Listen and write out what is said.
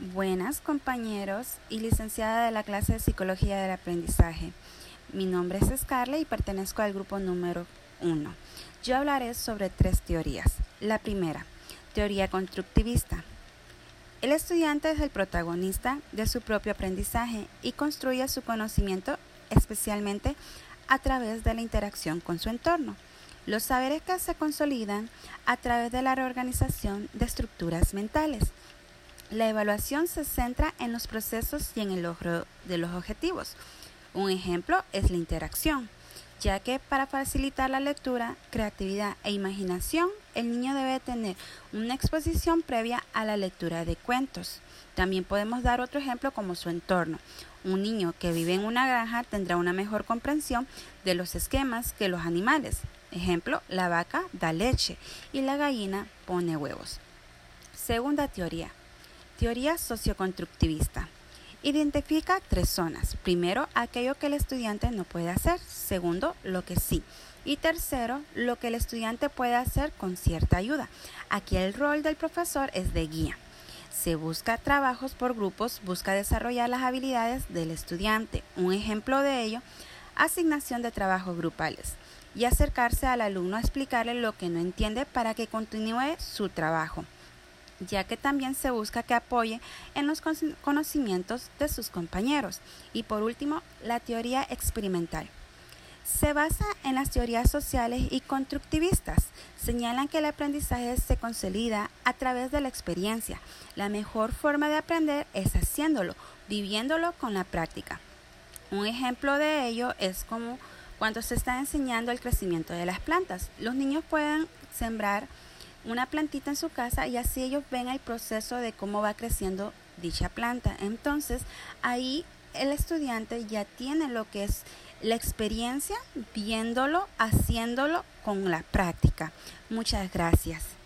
Buenas compañeros y licenciada de la clase de Psicología del Aprendizaje. Mi nombre es Scarlett y pertenezco al grupo número 1. Yo hablaré sobre tres teorías. La primera, teoría constructivista. El estudiante es el protagonista de su propio aprendizaje y construye su conocimiento especialmente a través de la interacción con su entorno. Los saberes que se consolidan a través de la reorganización de estructuras mentales la evaluación se centra en los procesos y en el logro de los objetivos. Un ejemplo es la interacción, ya que para facilitar la lectura, creatividad e imaginación, el niño debe tener una exposición previa a la lectura de cuentos. También podemos dar otro ejemplo como su entorno. Un niño que vive en una granja tendrá una mejor comprensión de los esquemas que los animales. Ejemplo, la vaca da leche y la gallina pone huevos. Segunda teoría, Teoría socioconstructivista. Identifica tres zonas. Primero, aquello que el estudiante no puede hacer. Segundo, lo que sí. Y tercero, lo que el estudiante puede hacer con cierta ayuda. Aquí el rol del profesor es de guía. Se busca trabajos por grupos, busca desarrollar las habilidades del estudiante. Un ejemplo de ello, asignación de trabajos grupales y acercarse al alumno a explicarle lo que no entiende para que continúe su trabajo ya que también se busca que apoye en los conocimientos de sus compañeros. Y por último, la teoría experimental. Se basa en las teorías sociales y constructivistas. Señalan que el aprendizaje se consolida a través de la experiencia. La mejor forma de aprender es haciéndolo, viviéndolo con la práctica. Un ejemplo de ello es como cuando se está enseñando el crecimiento de las plantas. Los niños pueden sembrar una plantita en su casa y así ellos ven el proceso de cómo va creciendo dicha planta. Entonces ahí el estudiante ya tiene lo que es la experiencia viéndolo, haciéndolo con la práctica. Muchas gracias.